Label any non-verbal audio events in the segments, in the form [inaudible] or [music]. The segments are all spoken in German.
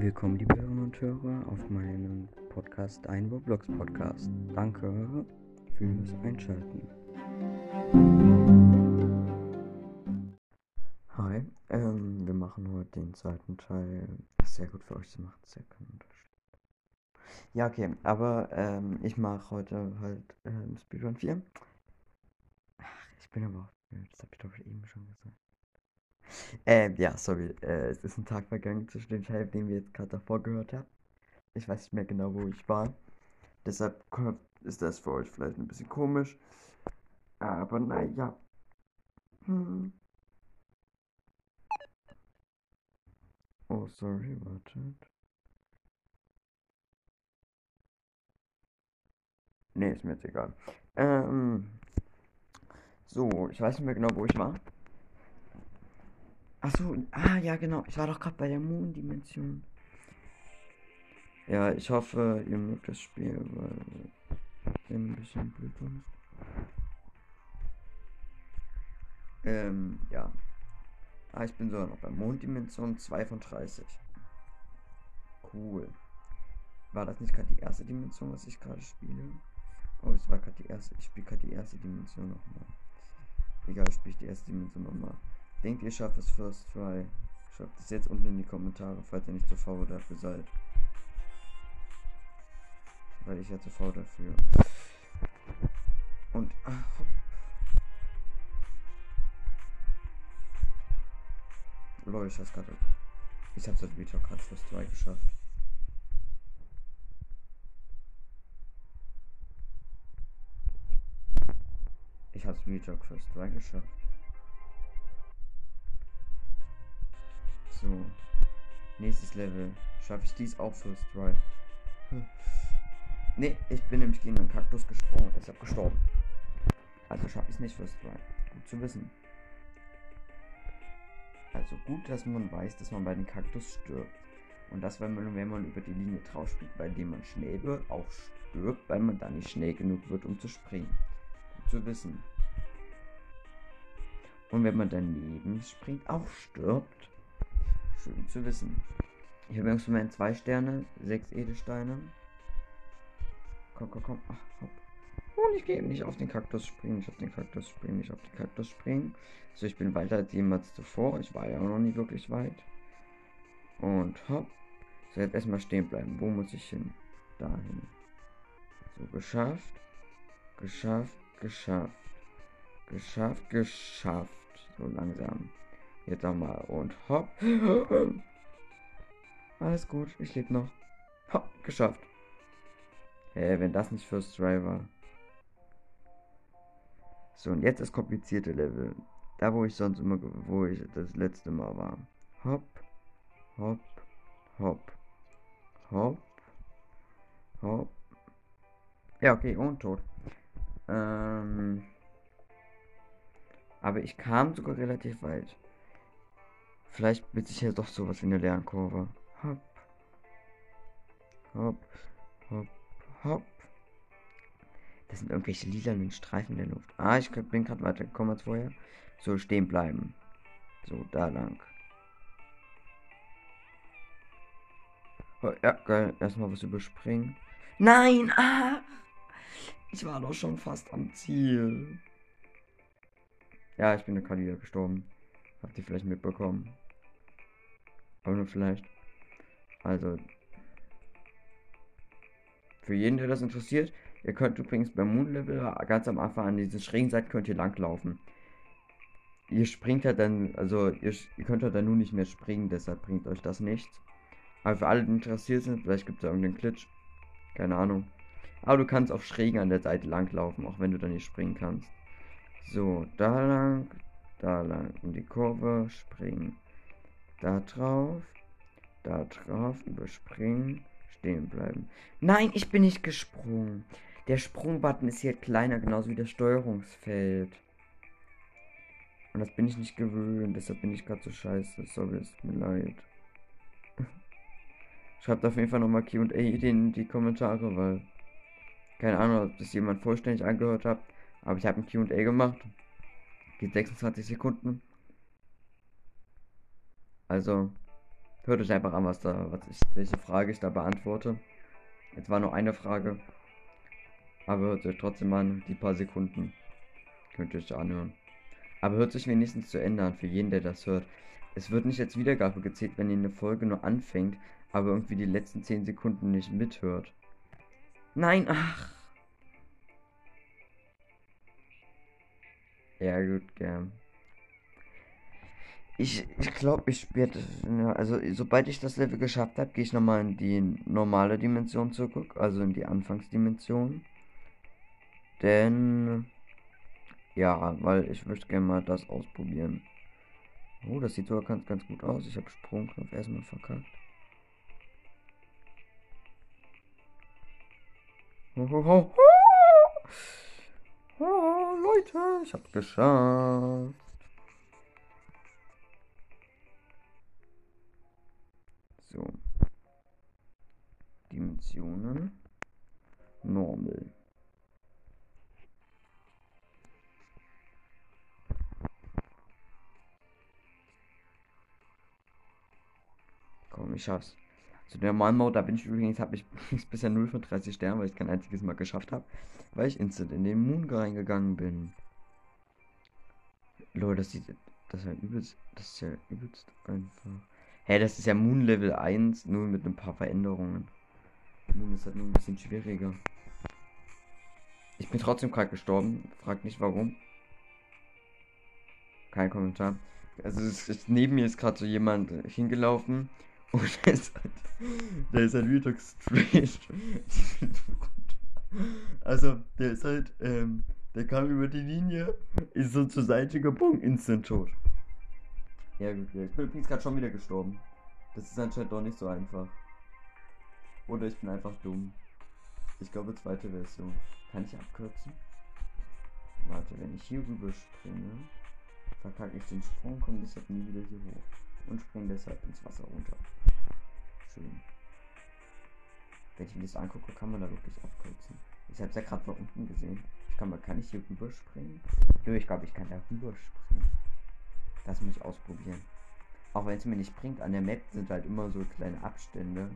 Willkommen, liebe Hörerinnen und Hörer, auf meinem Podcast, ein Roblox Podcast. Danke fürs Einschalten. Hi, ähm, wir machen heute den zweiten Teil. Sehr gut für euch, sie macht sehr Unterschied. Ja, okay, aber ähm, ich mache heute halt ähm, Speedrun 4. Ach, ich bin aber auch, das habe ich doch eben schon gesagt. Ähm, ja, sorry. Äh, es ist ein Tag vergangen zwischen dem Teil, den wir jetzt gerade davor gehört haben. Ich weiß nicht mehr genau, wo ich war. Deshalb ist das für euch vielleicht ein bisschen komisch. Aber naja. Hm. Oh, sorry, wartet. Nee, ist mir jetzt egal. Ähm. So, ich weiß nicht mehr genau, wo ich war. Achso, ah ja genau, ich war doch gerade bei der Moon-Dimension. Ja, ich hoffe, ihr mögt das Spiel, weil ich ein bisschen blöd ist. Ähm, ja. Ah, ich bin sogar noch bei Monddimension 2 von 30. Cool. War das nicht gerade die erste Dimension, was ich gerade spiele? Oh, es war gerade die erste. Ich spiele gerade die erste Dimension nochmal. Egal, spiele ich die erste Dimension nochmal. Denkt ihr schafft es First Try? Schreibt es jetzt unten in die Kommentare, falls ihr nicht zu faul dafür seid. Weil ich ja zu faul dafür. Und ach, Lol, ich hab's gerade. Ich hab's das Video gerade First Try geschafft. Ich hab's Video First Try geschafft. So. Nächstes Level. Schaffe ich dies auch First Try? Ne, ich bin nämlich gegen einen Kaktus gesprungen und deshalb gestorben. Also schaffe ich es nicht First Try. Gut zu wissen. Also gut, dass man weiß, dass man bei den Kaktus stirbt. Und das, wenn man, wenn man über die Linie drauf spielt, bei dem man schnell wird, auch stirbt, weil man da nicht schnell genug wird, um zu springen. Gut zu wissen. Und wenn man daneben springt, auch stirbt. Zu wissen. Ich habe übrigens für zwei Sterne, sechs Edelsteine. Komm, komm, komm. Ach, hopp. Und ich gehe nicht auf den Kaktus springen, nicht auf den Kaktus springen, nicht auf den Kaktus springen. So, ich bin weiter als jemals zuvor. Ich war ja auch noch nie wirklich weit. Und hopp. So, jetzt erstmal stehen bleiben. Wo muss ich hin? Dahin. So, geschafft. Geschafft, geschafft. Geschafft, geschafft. So langsam. Jetzt nochmal und hopp. [laughs] Alles gut, ich lebe noch. Hopp, geschafft. Hä, hey, wenn das nicht First war. So, und jetzt das komplizierte Level. Da, wo ich sonst immer, wo ich das letzte Mal war. Hopp, hopp, hopp, hopp, hopp. Ja, okay, und tot. Ähm, aber ich kam sogar relativ weit. Vielleicht wird sich ja doch sowas wie eine Lernkurve. Hopp. Hopp. Hopp. Hopp. Das sind irgendwelche lilanen Streifen in der Luft. Ah, ich bin gerade weitergekommen als vorher. So, stehen bleiben. So, da lang. Oh, ja, geil. Erstmal was überspringen. Nein! Ah! Ich war doch schon fast am Ziel. Ja, ich bin gerade wieder gestorben. Habt ihr vielleicht mitbekommen? Aber nur vielleicht. Also. Für jeden, der das interessiert, ihr könnt übrigens beim Moon Level ganz am Anfang an dieser schrägen Seite könnt ihr langlaufen. Ihr springt halt dann, also ihr, ihr könnt halt dann nur nicht mehr springen, deshalb bringt euch das nichts. Aber für alle, die interessiert sind, vielleicht gibt es da irgendeinen Glitch. Keine Ahnung. Aber du kannst auf schrägen an der Seite langlaufen, auch wenn du da nicht springen kannst. So, da lang, da lang in die Kurve, springen. Da drauf, da drauf, überspringen, stehen bleiben. Nein, ich bin nicht gesprungen. Der Sprungbutton ist hier kleiner, genauso wie das Steuerungsfeld. Und das bin ich nicht gewöhnt, deshalb bin ich gerade so scheiße. Sorry, es tut mir leid. [laughs] Schreibt auf jeden Fall nochmal QA in die Kommentare, weil. Keine Ahnung, ob das jemand vollständig angehört hat. Aber ich habe ein QA gemacht. Geht 26 Sekunden. Also, Hört euch einfach an, was da, was ich, welche Frage ich da beantworte. Jetzt war nur eine Frage. Aber hört euch trotzdem an, die paar Sekunden. Könnt ihr euch anhören. Aber hört sich wenigstens zu Ende an, für jeden, der das hört. Es wird nicht als Wiedergabe gezählt, wenn ihr eine Folge nur anfängt, aber irgendwie die letzten 10 Sekunden nicht mithört. Nein, ach. Ja, gut, gern. Ich, ich glaube, ich werde, ja, also sobald ich das Level geschafft habe, gehe ich nochmal in die normale Dimension zurück, also in die Anfangsdimension. Denn, ja, weil ich möchte gerne mal das ausprobieren. Oh, das sieht sogar ganz, ganz gut aus. Ich habe Sprungknopf erstmal verkackt. Oh, oh, oh. Oh Leute, ich hab's geschafft. So. Dimensionen. Normal. Komm, ich schaff's. Zu der normalen Mode, da bin ich übrigens, habe ich [laughs] bisher 0 von 30 Sternen, weil ich kein einziges Mal geschafft habe, weil ich instant in den Moon reingegangen bin. Leute, das sieht, das ist ja übelst, das ist ja übelst einfach. Hä, hey, das ist ja Moon Level 1, nur mit ein paar Veränderungen. Moon ist halt nur ein bisschen schwieriger. Ich bin trotzdem gerade gestorben, frag nicht warum. Kein Kommentar. Also es ist, neben mir ist gerade so jemand hingelaufen und der ist halt, der ist halt wieder straight. also, der ist halt, ähm, der kam über die Linie, ist so zur Seite gebogen, instant tot. Ja gut, ja. ich bin übrigens gerade schon wieder gestorben. Das ist anscheinend doch nicht so einfach. Oder ich bin einfach dumm. Ich glaube zweite Version. Kann ich abkürzen? Warte, wenn ich hier rüber springe, verkacke ich den Sprung, komme deshalb nie wieder hier hoch und springe deshalb ins Wasser runter. Schön. Wenn ich mir das angucke, kann man da wirklich abkürzen. Ich habe es ja gerade von unten gesehen. Ich kann, mal, kann ich hier rüberspringen? Nö, ich glaube, ich kann da rüberspringen. Das muss ich ausprobieren. Auch wenn es mir nicht bringt, an der Map sind halt immer so kleine Abstände.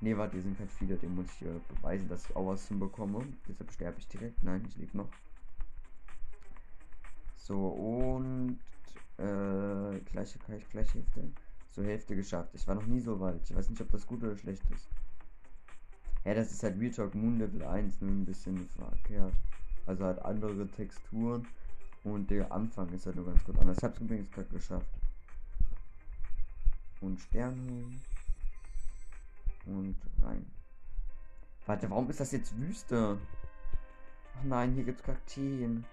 Ne, warte, hier sind halt viele, den muss ich äh, beweisen, dass ich auch was hinbekomme. Deshalb sterbe ich direkt. Nein, ich lebe noch. So, und äh, gleiche, gleiche, gleiche Hälfte. So Hälfte geschafft. Ich war noch nie so weit. Ich weiß nicht, ob das gut oder schlecht ist. Ja, das ist halt Real Talk Moon Level 1, nur ein bisschen verkehrt. Also halt andere Texturen und der Anfang ist halt nur ganz gut anders. Ich hab's übrigens gerade geschafft. Und Stern holen. Und rein. Warte, warum ist das jetzt Wüste? Ach nein, hier gibt's Kakteen.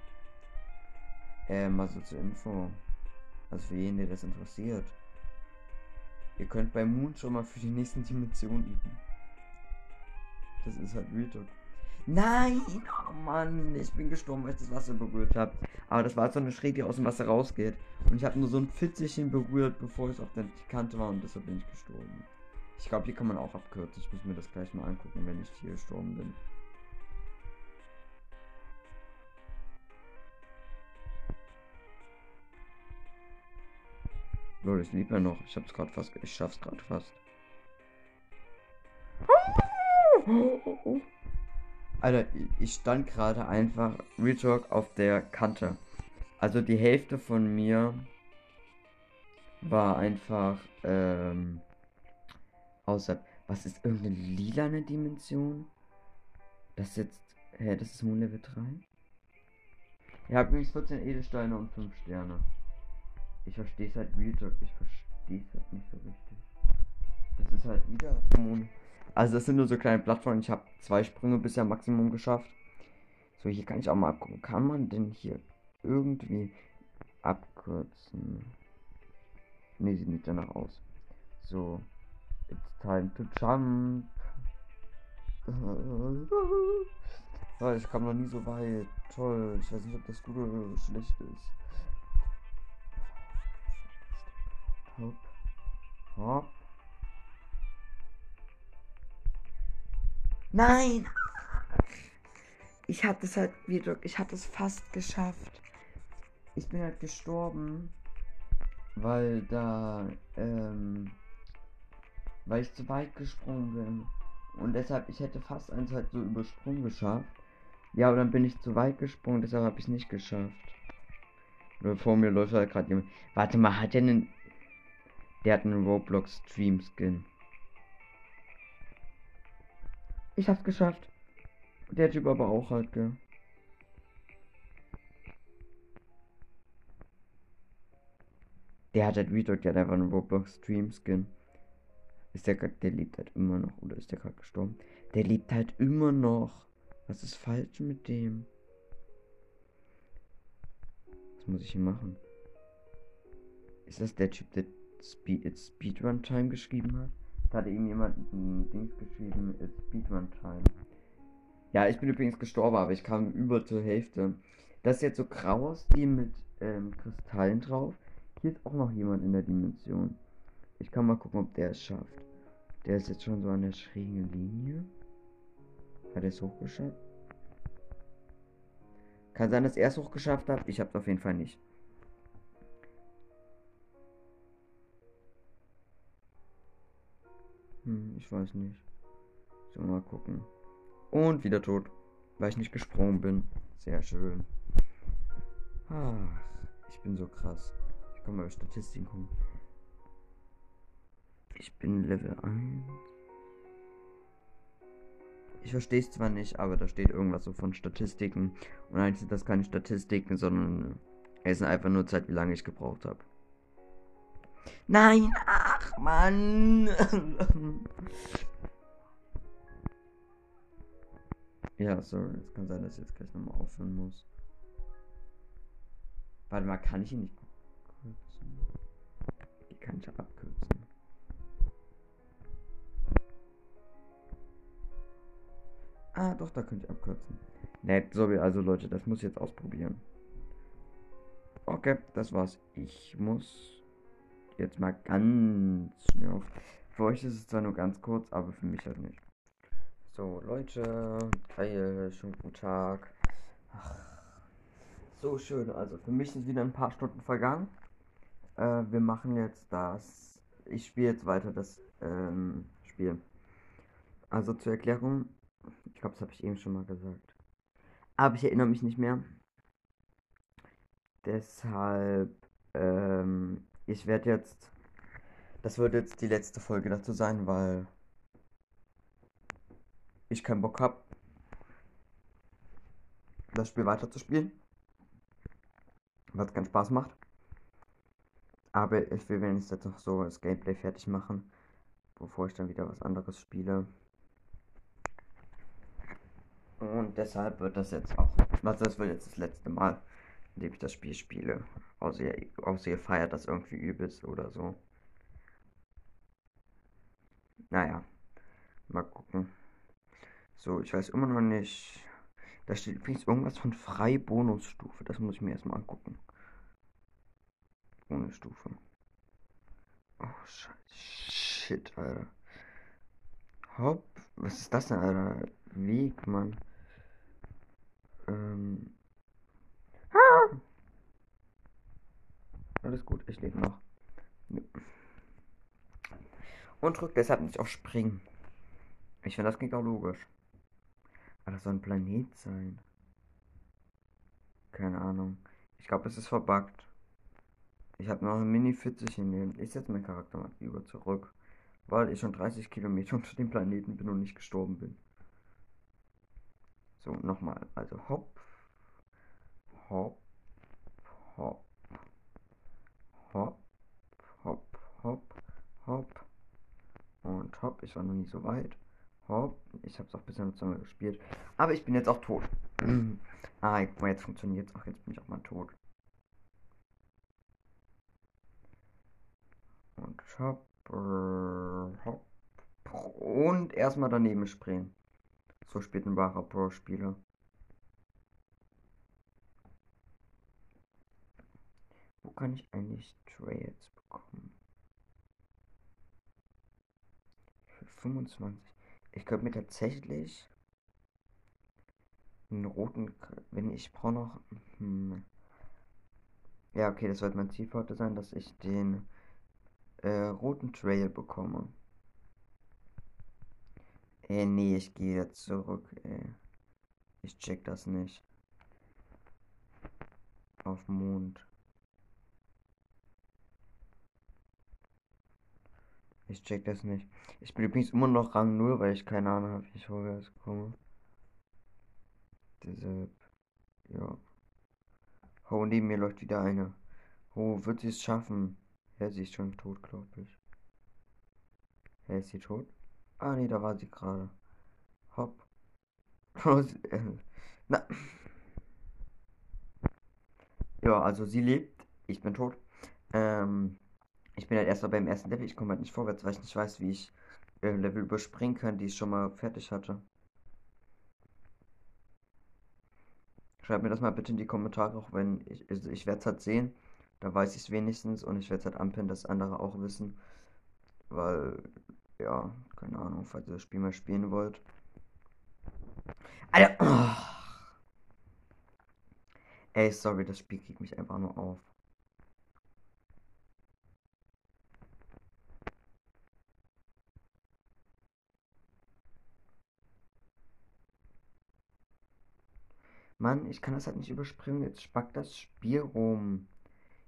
Ähm, also zur Info. Also für jeden, der das interessiert. Ihr könnt bei Moon schon mal für die nächsten Dimensionen üben. Das ist halt Real. Nein! Oh Mann, ich bin gestorben, weil ich das Wasser berührt habe. Aber das war so eine Schräge, die aus dem Wasser rausgeht. Und ich habe nur so ein Fitzelchen berührt, bevor es auf der Kante war und deshalb bin ich gestorben. Ich glaube, hier kann man auch abkürzen. Ich muss mir das gleich mal angucken, wenn ich hier gestorben bin. Leute, ich liebe ja noch. Ich hab's gerade fast. Ich schaff's gerade fast. Alter, ich stand gerade einfach Real Talk auf der Kante. Also die Hälfte von mir war einfach ähm, außerhalb. Was ist irgendeine lilane Dimension? Das ist jetzt. Hä, das ist Moon Level 3? Ich habe übrigens 14 Edelsteine und 5 Sterne. Ich verstehe es halt Real ich verstehe es halt nicht so richtig. Das ist halt wieder. Also das sind nur so kleine Plattformen. Ich habe zwei Sprünge bisher Maximum geschafft. So, hier kann ich auch mal abgucken. Kann man denn hier irgendwie abkürzen? Ne, sieht nicht danach aus. So. It's time to jump. [laughs] ich kam noch nie so weit. Toll. Ich weiß nicht, ob das gut oder schlecht ist. Hopp. Hopp. Nein! Ich hatte es halt wieder, ich hatte es fast geschafft. Ich bin halt gestorben, weil da, ähm, weil ich zu weit gesprungen bin. Und deshalb, ich hätte fast eins halt so übersprungen geschafft. Ja, aber dann bin ich zu weit gesprungen, deshalb habe ich es nicht geschafft. Nur vor mir läuft halt gerade jemand. Warte mal, hat der einen. Der hat einen Roblox Stream Skin. Ich hab's geschafft. Der Typ aber auch halt, gell. Der hat halt Retalk, der hat einfach einen Roblox Stream Skin. Ist der der lebt halt immer noch oder ist der gerade gestorben? Der lebt halt immer noch. Was ist falsch mit dem? Was muss ich hier machen? Ist das der Typ, der Speed, Speedrun Time geschrieben hat? Da hatte ihm jemand ein Dings geschrieben, It's Speedrun Time. Ja, ich bin übrigens gestorben, aber ich kam über zur Hälfte. Das ist jetzt so grauer Stil mit ähm, Kristallen drauf. Hier ist auch noch jemand in der Dimension. Ich kann mal gucken, ob der es schafft. Der ist jetzt schon so an der schrägen Linie. Hat er es hochgeschafft? Kann sein, dass er es hochgeschafft hat. Ich habe es auf jeden Fall nicht. Ich weiß nicht. So, mal gucken. Und wieder tot. Weil ich nicht gesprungen bin. Sehr schön. Ach, ich bin so krass. Ich kann mal Statistiken gucken. Ich bin Level 1. Ich verstehe es zwar nicht, aber da steht irgendwas so von Statistiken. Und eigentlich sind das keine Statistiken, sondern es ist einfach nur Zeit, wie lange ich gebraucht habe. Nein, ach Mann. [laughs] ja, sorry, es kann sein, dass ich jetzt gleich nochmal aufhören muss. Warte mal, kann ich ihn nicht abkürzen? Die kann ich abkürzen. Ah, doch, da könnte ich abkürzen. Nett, so wie also Leute, das muss ich jetzt ausprobieren. Okay, das war's. Ich muss jetzt mal ganz schnell auf. Für euch ist es zwar nur ganz kurz, aber für mich halt nicht. So, Leute, geil, schönen guten Tag. Ach, so schön. Also für mich sind wieder ein paar Stunden vergangen. Äh, wir machen jetzt das. Ich spiele jetzt weiter das ähm, Spiel. Also zur Erklärung, ich glaube, das habe ich eben schon mal gesagt. Aber ich erinnere mich nicht mehr. Deshalb, ähm, ich werde jetzt, das wird jetzt die letzte Folge dazu sein, weil ich keinen Bock habe, das Spiel weiterzuspielen. Weil es keinen Spaß macht. Aber ich will wenigstens jetzt noch so das Gameplay fertig machen, bevor ich dann wieder was anderes spiele. Und deshalb wird das jetzt auch, also das wird jetzt das letzte Mal, in dem ich das Spiel spiele. Außer ihr, außer ihr feiert das irgendwie übelst oder so. Naja, mal gucken. So, ich weiß immer noch nicht. Da steht übrigens irgendwas von frei Bonusstufe. Das muss ich mir erstmal angucken. Bonusstufe. Oh, scheiße. Shit, Alter. Hopp. Was ist das denn, Alter? Weg, Mann. Ähm. Ah! Alles gut, ich lebe noch. Und drückt deshalb nicht auf Springen. Ich finde, das klingt auch logisch. Aber das soll ein Planet sein. Keine Ahnung. Ich glaube, es ist verbuggt. Ich habe noch ein Mini 40 in dem. Ich setze meinen Charakter mal über zurück. Weil ich schon 30 Kilometer [laughs] unter dem Planeten bin und nicht gestorben bin. So, nochmal. Also hopp. Hopp. Hopp. Hopp. Hopp. Hopp. Hopp. Und hopp. Ich war noch nie so weit. Hopp. Ich habe es auch bisher noch zweimal gespielt. Aber ich bin jetzt auch tot. [clears throat] ah, jetzt funktioniert es. Ach, jetzt bin ich auch mal tot. Und hopp. Hopp. Und erstmal daneben springen. So spielt ein wahrer Pro-Spieler. Wo kann ich eigentlich Trails bekommen? Für 25. Ich könnte mir tatsächlich einen roten, wenn ich brauche noch. Hm. Ja, okay, das sollte mein Ziel heute sein, dass ich den äh, roten Trail bekomme. Ey, nee, ich gehe jetzt zurück, ey. Ich check das nicht. Auf Mond. Ich check das nicht. Ich bin übrigens immer noch Rang 0, weil ich keine Ahnung habe, wie ich vorwärts komme. Deshalb, ja. Oh, neben mir läuft wieder eine. Oh, wird sie es schaffen? Ja, sie ist schon tot, glaube ich. Ja, ist sie tot? Ah, nee, da war sie gerade. Hopp. [laughs] [laughs] Na. Ja, also sie lebt. Ich bin tot. Ähm, ich bin halt erst mal beim ersten Level. Ich komme halt nicht vorwärts, weil ich nicht weiß, wie ich äh, Level überspringen kann, die ich schon mal fertig hatte. Schreibt mir das mal bitte in die Kommentare, auch wenn ich, also ich werde es halt sehen. Da weiß ich es wenigstens und ich werde es halt anpinnen, dass andere auch wissen. Weil, ja, keine Ahnung, falls ihr das Spiel mal spielen wollt. Alter! Oh. Ey, sorry, das Spiel kriegt mich einfach nur auf. Mann, ich kann das halt nicht überspringen. Jetzt spackt das Spiel rum.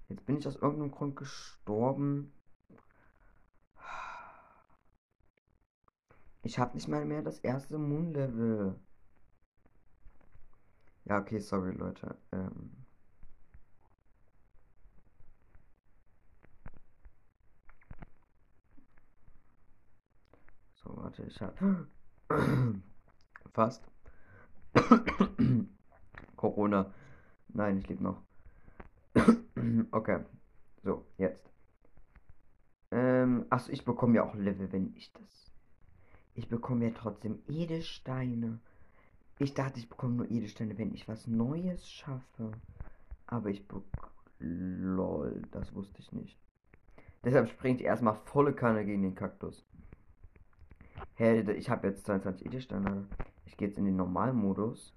Jetzt bin ich aus irgendeinem Grund gestorben. Ich habe nicht mal mehr das erste Moon-Level. Ja, okay, sorry, Leute. Ähm so, warte, ich habe [clears throat] fast. [clears throat] Corona. Nein, ich lebe noch. [coughs] okay. So, jetzt. Ähm, achso, ich bekomme ja auch Level, wenn ich das. Ich bekomme ja trotzdem Edelsteine. Ich dachte, ich bekomme nur Edelsteine, wenn ich was Neues schaffe. Aber ich. Lol, das wusste ich nicht. Deshalb springt erstmal volle Kanne gegen den Kaktus. Hey, ich habe jetzt 22 Edelsteine. Ich gehe jetzt in den Normalmodus.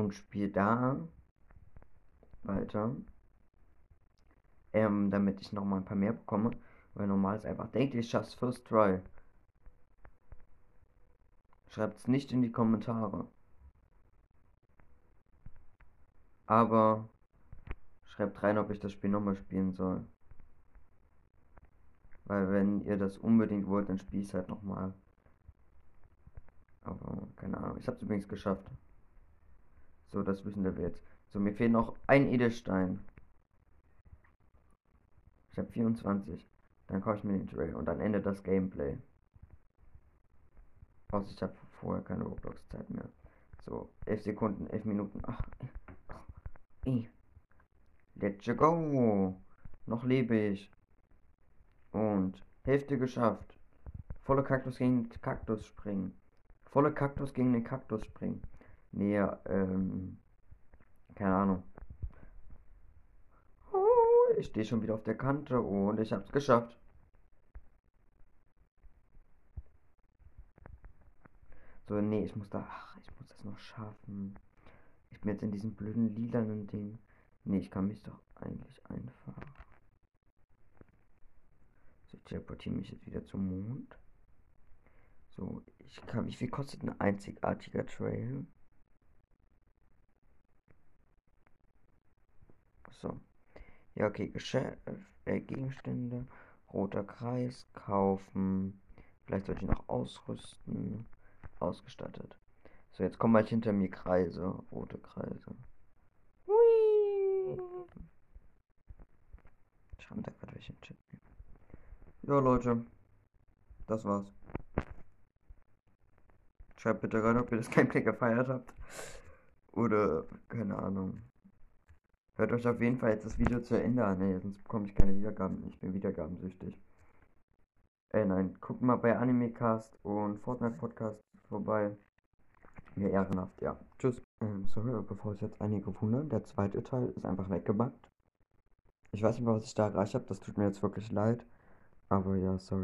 Und spiele da weiter. Ähm, damit ich noch mal ein paar mehr bekomme. Weil normal ist einfach, denkt ihr, ich schaff's First Try. Schreibt es nicht in die Kommentare. Aber schreibt rein, ob ich das Spiel nochmal spielen soll. Weil wenn ihr das unbedingt wollt, dann spiel ich halt nochmal. Aber keine Ahnung. Ich hab's übrigens geschafft. So, das wissen wir jetzt. So, mir fehlt noch ein Edelstein. Ich habe 24. Dann kaufe ich mir den Trail und dann endet das Gameplay. Außer ich habe vorher keine Roblox-Zeit mehr. So, 11 Sekunden, 11 Minuten. Ach, eh. Let's go. Noch lebe ich. Und Hälfte geschafft. Volle Kaktus gegen Kaktus springen. Volle Kaktus gegen den Kaktus springen. Nee, ähm, keine Ahnung. Oh, ich stehe schon wieder auf der Kante und ich hab's geschafft. So, nee, ich muss da, ach, ich muss das noch schaffen. Ich bin jetzt in diesem blöden lilanen Ding. Nee, ich kann mich doch eigentlich einfach. So, ich teleportiere mich jetzt wieder zum Mond. So, ich kann, wie viel kostet ein einzigartiger Trail? So. Ja, okay, Geschäft, äh, Gegenstände, roter Kreis, kaufen. Vielleicht sollte ich noch ausrüsten. Ausgestattet. So, jetzt kommen halt hinter mir Kreise, rote Kreise. Hui. Schreiben da gerade welche Chat. Ja, Leute. Das war's. Schreibt bitte rein, ob ihr das [laughs] Gameplay gefeiert habt. Oder, keine Ahnung. Hört euch auf jeden Fall jetzt das Video zu Ende an, ey, sonst bekomme ich keine Wiedergaben. Ich bin wiedergabensüchtig. Äh, nein, guckt mal bei Animecast und Fortnite Podcast vorbei. Mir ehrenhaft, ja. Tschüss. Ähm, sorry, bevor es jetzt einige wundern, der zweite Teil ist einfach weggebackt. Ich weiß nicht mehr, was ich da erreicht habe, das tut mir jetzt wirklich leid. Aber ja, sorry.